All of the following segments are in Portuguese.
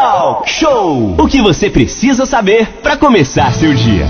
Talk Show. O que você precisa saber para começar seu dia.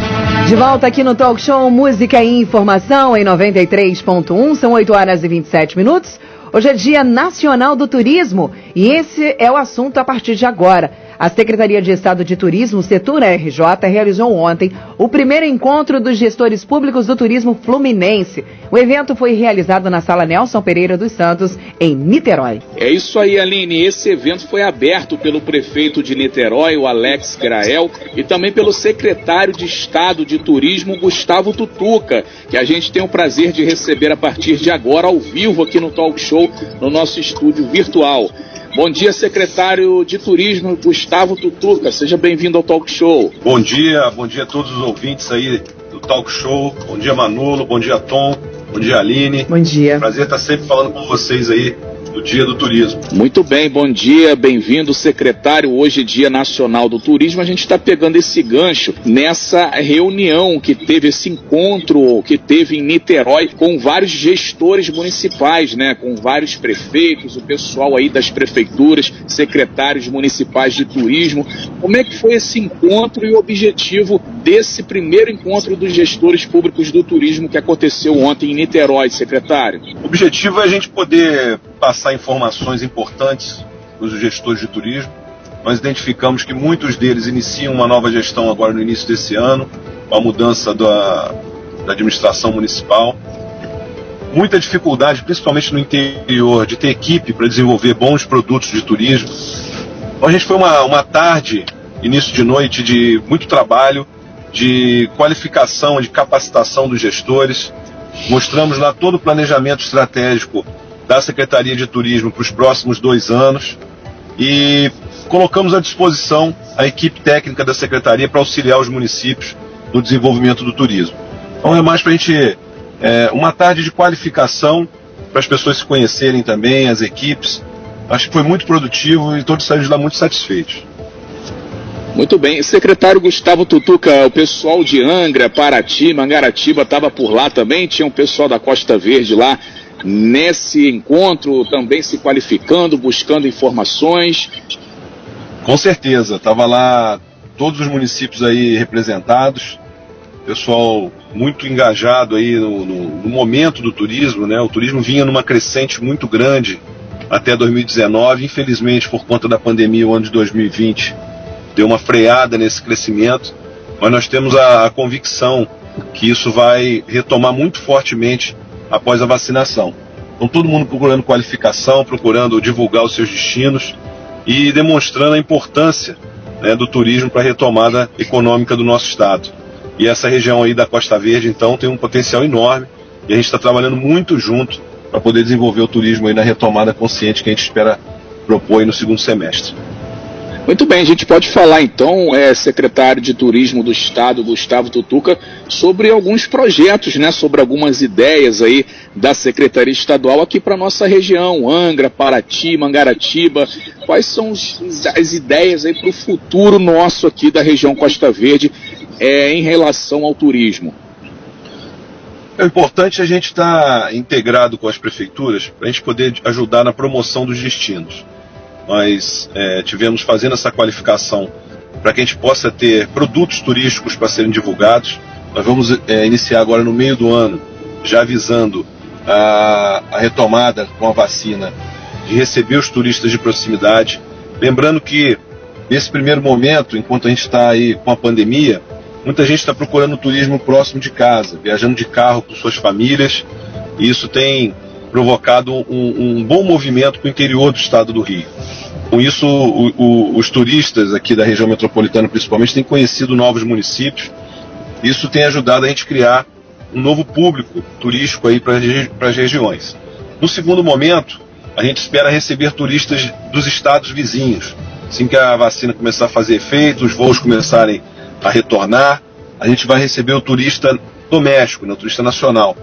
De volta aqui no Talk Show Música e Informação em 93.1, são 8 horas e 27 minutos. Hoje é Dia Nacional do Turismo e esse é o assunto a partir de agora. A Secretaria de Estado de Turismo, Setura RJ, realizou ontem o primeiro encontro dos gestores públicos do turismo fluminense. O evento foi realizado na Sala Nelson Pereira dos Santos, em Niterói. É isso aí, Aline. Esse evento foi aberto pelo prefeito de Niterói, o Alex Grael, e também pelo secretário de Estado de Turismo, Gustavo Tutuca, que a gente tem o prazer de receber a partir de agora ao vivo aqui no Talk Show, no nosso estúdio virtual. Bom dia, secretário de Turismo Gustavo Tutuca. Seja bem-vindo ao Talk Show. Bom dia, bom dia a todos os ouvintes aí do Talk Show. Bom dia, Manolo. Bom dia, Tom. Bom dia, Aline. Bom dia. Prazer estar sempre falando com vocês aí do Dia do Turismo. Muito bem, bom dia, bem-vindo, secretário. Hoje, Dia Nacional do Turismo. A gente está pegando esse gancho nessa reunião que teve esse encontro que teve em Niterói com vários gestores municipais, né? Com vários prefeitos, o pessoal aí das prefeituras, secretários municipais de turismo. Como é que foi esse encontro e o objetivo desse primeiro encontro dos gestores públicos do turismo que aconteceu ontem em Niterói, secretário? O objetivo é a gente poder passar informações importantes para os gestores de turismo. Nós identificamos que muitos deles iniciam uma nova gestão agora no início desse ano, com a mudança da, da administração municipal. Muita dificuldade, principalmente no interior, de ter equipe para desenvolver bons produtos de turismo. Então a gente foi uma, uma tarde, início de noite, de muito trabalho, de qualificação, de capacitação dos gestores. Mostramos lá todo o planejamento estratégico da Secretaria de Turismo para os próximos dois anos e colocamos à disposição a equipe técnica da Secretaria para auxiliar os municípios no desenvolvimento do turismo. Então é mais para a gente, é, uma tarde de qualificação para as pessoas se conhecerem também, as equipes. Acho que foi muito produtivo e todos saímos lá muito satisfeitos. Muito bem. Secretário Gustavo Tutuca, o pessoal de Angra, Paraty, Mangaratiba estava por lá também, tinha um pessoal da Costa Verde lá nesse encontro, também se qualificando, buscando informações? Com certeza, estava lá todos os municípios aí representados, pessoal muito engajado aí no, no, no, momento do turismo, né? O turismo vinha numa crescente muito grande até 2019, infelizmente por conta da pandemia, o ano de 2020 deu uma freada nesse crescimento, mas nós temos a, a convicção que isso vai retomar muito fortemente após a vacinação. Então, todo mundo procurando qualificação, procurando divulgar os seus destinos e demonstrando a importância né, do turismo para a retomada econômica do nosso estado. E essa região aí da Costa Verde, então, tem um potencial enorme e a gente está trabalhando muito junto para poder desenvolver o turismo aí na retomada consciente que a gente espera propor no segundo semestre. Muito bem, a gente pode falar então, é, secretário de Turismo do Estado, Gustavo Tutuca, sobre alguns projetos, né, sobre algumas ideias aí da Secretaria Estadual aqui para nossa região, Angra, Paraty, Mangaratiba. Quais são os, as ideias aí para o futuro nosso aqui da região Costa Verde é, em relação ao turismo? É importante a gente estar tá integrado com as prefeituras para a gente poder ajudar na promoção dos destinos nós é, tivemos fazendo essa qualificação para que a gente possa ter produtos turísticos para serem divulgados. Nós vamos é, iniciar agora no meio do ano, já avisando a, a retomada com a vacina de receber os turistas de proximidade. Lembrando que nesse primeiro momento, enquanto a gente está aí com a pandemia, muita gente está procurando turismo próximo de casa, viajando de carro com suas famílias, e isso tem provocado um, um bom movimento para o interior do estado do Rio. Com isso, o, o, os turistas aqui da região metropolitana, principalmente, têm conhecido novos municípios. Isso tem ajudado a gente criar um novo público turístico aí para as regiões. No segundo momento, a gente espera receber turistas dos estados vizinhos. Assim que a vacina começar a fazer efeito, os voos começarem a retornar, a gente vai receber o turista doméstico, né, o turista nacional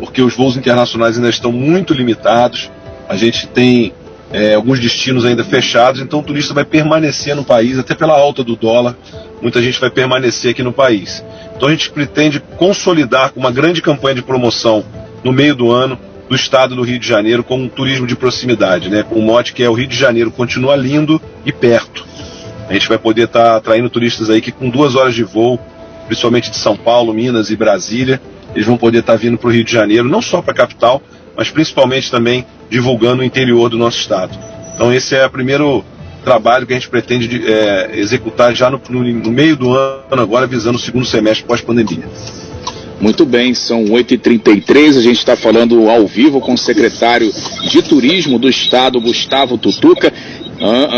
porque os voos internacionais ainda estão muito limitados. A gente tem é, alguns destinos ainda fechados, então o turista vai permanecer no país, até pela alta do dólar, muita gente vai permanecer aqui no país. Então a gente pretende consolidar uma grande campanha de promoção no meio do ano do estado do Rio de Janeiro com um turismo de proximidade, né? com o mote que é o Rio de Janeiro continua lindo e perto. A gente vai poder estar tá atraindo turistas aí que com duas horas de voo, principalmente de São Paulo, Minas e Brasília, eles vão poder estar tá vindo para o Rio de Janeiro, não só para a capital, mas principalmente também divulgando o interior do nosso estado. Então esse é o primeiro trabalho que a gente pretende é, executar já no, no, no meio do ano agora, visando o segundo semestre pós-pandemia. Muito bem, são 8h33, a gente está falando ao vivo com o secretário de Turismo do Estado, Gustavo Tutuca,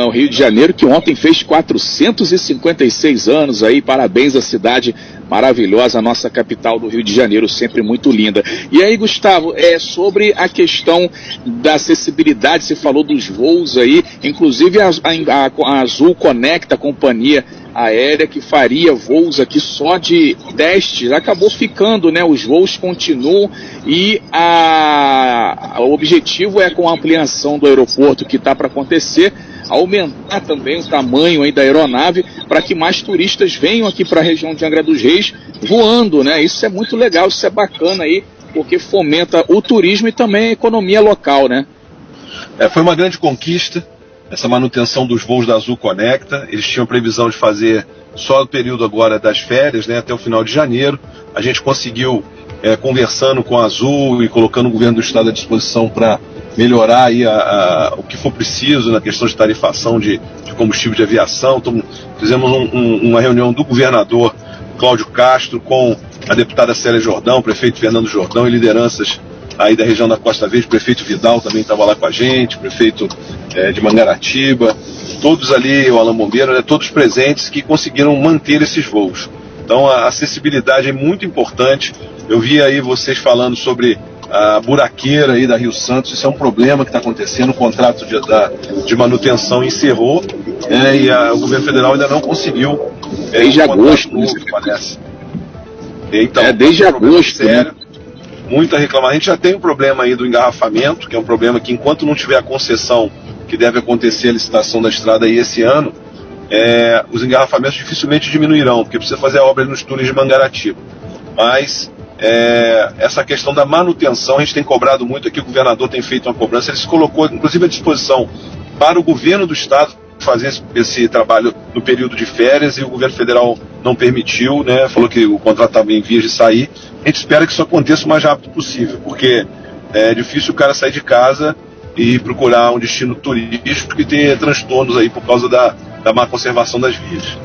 o Rio de Janeiro, que ontem fez 456 anos aí, parabéns à cidade maravilhosa, a nossa capital do Rio de Janeiro, sempre muito linda. E aí, Gustavo, é sobre a questão da acessibilidade, você falou dos voos aí, inclusive a, a, a Azul Conecta, a companhia aérea que faria voos aqui só de testes, acabou ficando, né? Os voos continuam e a, o objetivo é com a ampliação do aeroporto que está para acontecer, aumentar também o tamanho aí da aeronave para que mais turistas venham aqui para a região de Angra dos Reis voando, né? Isso é muito legal, isso é bacana aí, porque fomenta o turismo e também a economia local, né? É, foi uma grande conquista essa manutenção dos voos da Azul Conecta. Eles tinham previsão de fazer só o período agora das férias, né, até o final de janeiro. A gente conseguiu, é, conversando com a Azul e colocando o governo do estado à disposição para melhorar aí a, a, o que for preciso na questão de tarifação de, de combustível de aviação. Então, fizemos um, um, uma reunião do governador Cláudio Castro com a deputada Célia Jordão, prefeito Fernando Jordão e lideranças aí da região da Costa Verde, o prefeito Vidal também estava lá com a gente, prefeito é, de Mangaratiba, todos ali, o Alan Bombeiro, né, todos presentes que conseguiram manter esses voos. Então a acessibilidade é muito importante. Eu vi aí vocês falando sobre a buraqueira aí da Rio Santos, isso é um problema que está acontecendo, o contrato de, da, de manutenção encerrou né, e a, o governo federal ainda não conseguiu. É, desde um agosto, novo, parece. Então, é, desde é um agosto. Né? Sério, né? Muita reclamação. A gente já tem o um problema aí do engarrafamento, que é um problema que enquanto não tiver a concessão que deve acontecer a licitação da estrada aí esse ano, é, os engarrafamentos dificilmente diminuirão, porque precisa fazer a obra nos túneis de Mangaratiba. Mas é, essa questão da manutenção, a gente tem cobrado muito aqui, o governador tem feito uma cobrança, ele se colocou inclusive à disposição para o governo do estado fazer esse, esse trabalho no período de férias e o governo federal não permitiu, né, falou que o contrato estava em vias de sair. A gente espera que isso aconteça o mais rápido possível, porque é difícil o cara sair de casa e procurar um destino turístico que tenha transtornos aí por causa da, da má conservação das vias.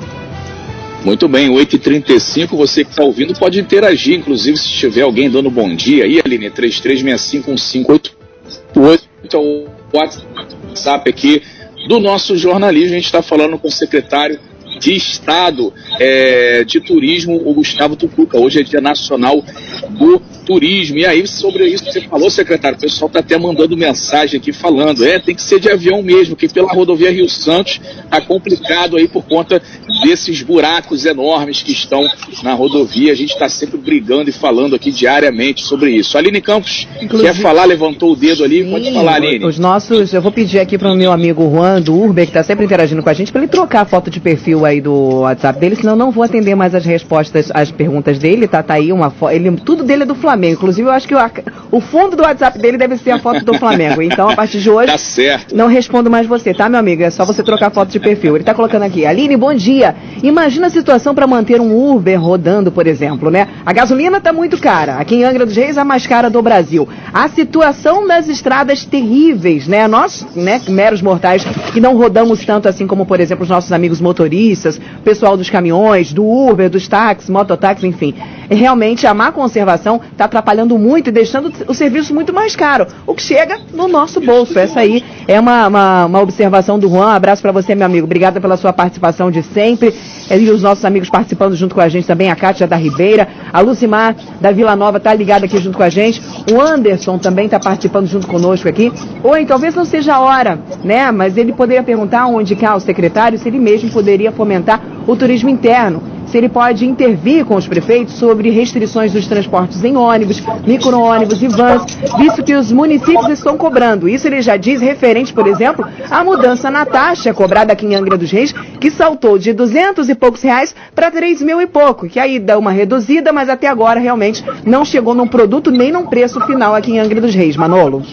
Muito bem, 8h35, você que está ouvindo pode interagir, inclusive se tiver alguém dando bom dia aí, Aline, 33651588, é o WhatsApp aqui do nosso jornalismo, a gente está falando com o secretário de Estado é, de Turismo, o Gustavo Tucuca. Hoje é Dia Nacional do turismo. E aí, sobre isso que você falou, secretário, o pessoal está até mandando mensagem aqui falando, é, tem que ser de avião mesmo, que pela rodovia Rio Santos está complicado aí por conta desses buracos enormes que estão na rodovia. A gente está sempre brigando e falando aqui diariamente sobre isso. Aline Campos, Inclusive, quer falar, levantou o dedo ali, sim, pode falar, Aline. Os nossos, eu vou pedir aqui para o meu amigo Juan do Urbe, que está sempre interagindo com a gente, para ele trocar a foto de perfil aí do WhatsApp dele, senão não vou atender mais as respostas, as perguntas dele, tá, tá aí uma foto, ele, tudo dele é do Flamengo. Flamengo. Inclusive, eu acho que o, fundo do WhatsApp dele deve ser a foto do Flamengo. Então, a partir de hoje, tá certo. não respondo mais você, tá, meu amigo? É só você trocar foto de perfil. Ele tá colocando aqui. Aline, bom dia. Imagina a situação para manter um Uber rodando, por exemplo, né? A gasolina tá muito cara. Aqui em Angra dos Reis, a mais cara do Brasil. A situação das estradas terríveis, né? Nós, né, meros mortais, que não rodamos tanto assim como, por exemplo, os nossos amigos motoristas, pessoal dos caminhões, do Uber, dos táxis, mototáxis, enfim. Realmente, a má conservação está atrapalhando muito e deixando o serviço muito mais caro, o que chega no nosso bolso. Essa aí é uma, uma, uma observação do Juan. Abraço para você, meu amigo. Obrigada pela sua participação de sempre. E os nossos amigos participando junto com a gente também, a Cátia da Ribeira, a Lucimar da Vila Nova está ligada aqui junto com a gente. O Anderson também está participando junto conosco aqui. Oi, talvez não seja a hora, né? Mas ele poderia perguntar onde cá o secretário se ele mesmo poderia fomentar o turismo interno se ele pode intervir com os prefeitos sobre restrições dos transportes em ônibus, micro-ônibus e vans, visto que os municípios estão cobrando. Isso ele já diz referente, por exemplo, à mudança na taxa cobrada aqui em Angra dos Reis, que saltou de 200 e poucos reais para 3 mil e pouco, que aí dá uma reduzida, mas até agora realmente não chegou num produto nem num preço final aqui em Angra dos Reis. Manolo.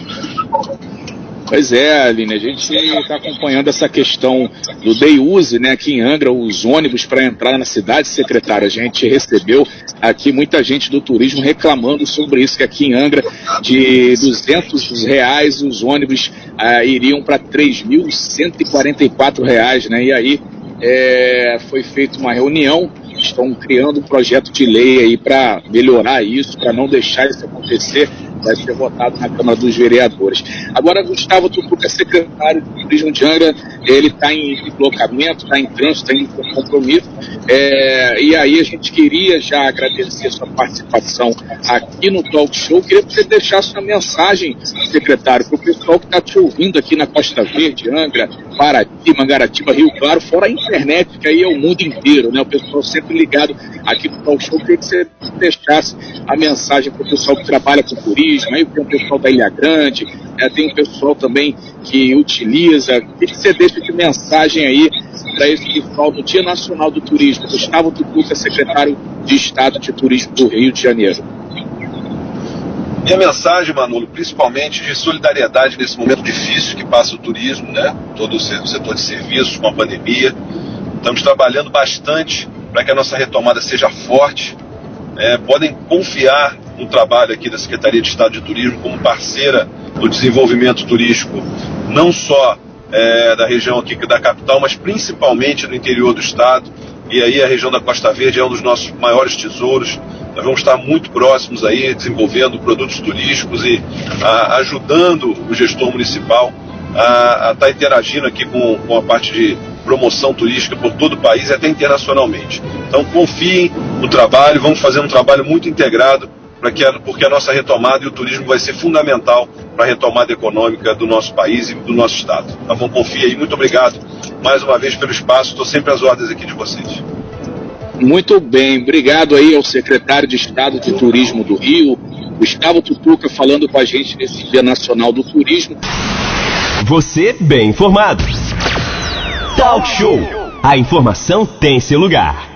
Pois é, Aline, a gente está acompanhando essa questão do day use, né, aqui em Angra, os ônibus para entrar na cidade, secretário. A gente recebeu aqui muita gente do turismo reclamando sobre isso, que aqui em Angra, de 200 reais, os ônibus ah, iriam para 3.144 reais, né, e aí é, foi feita uma reunião, estão criando um projeto de lei aí para melhorar isso, para não deixar isso acontecer vai ser votado na Câmara dos Vereadores. Agora, Gustavo Tutuca, secretário do Turismo de Angra, ele está em deslocamento, está em trânsito, está em compromisso, é, e aí a gente queria já agradecer sua participação aqui no Talk Show. Queria que você deixasse uma mensagem, secretário, para o pessoal que está te ouvindo aqui na Costa Verde, Angra, Paraty, Mangaratiba, Rio Claro, fora a internet, que aí é o mundo inteiro, né? O pessoal sempre ligado aqui no Talk Show. Queria que você deixasse a mensagem para o pessoal que trabalha com turismo, aí tem o pessoal da Ilha Grande, é, tem o pessoal também que utiliza. O que você deixa de mensagem aí para esse pessoal do Dia Nacional do Turismo? Gustavo Tucuca, secretário de Estado de Turismo do Rio de Janeiro. Minha mensagem, Manolo, principalmente de solidariedade nesse momento difícil que passa o turismo, né? Todo o setor de serviços com a pandemia. Estamos trabalhando bastante para que a nossa retomada seja forte. É, podem confiar no trabalho aqui da Secretaria de Estado de Turismo como parceira do desenvolvimento turístico, não só é, da região aqui da capital, mas principalmente do interior do estado. E aí a região da Costa Verde é um dos nossos maiores tesouros. Nós vamos estar muito próximos aí, desenvolvendo produtos turísticos e a, ajudando o gestor municipal a, estar tá interagindo aqui com, com a parte de promoção turística por todo o país e até internacionalmente. Então confiem no trabalho, vamos fazer um trabalho muito integrado a, porque a nossa retomada e o turismo vai ser fundamental para a retomada econômica do nosso país e do nosso estado. Tá bom? Confia aí. Muito obrigado mais uma vez pelo espaço. Estou sempre às ordens aqui de vocês. Muito bem, obrigado aí ao secretário de Estado de Turismo do Rio, Gustavo Tutuca, falando com a gente nesse Dia Nacional do Turismo. Você bem informado. Talk Show. A informação tem seu lugar.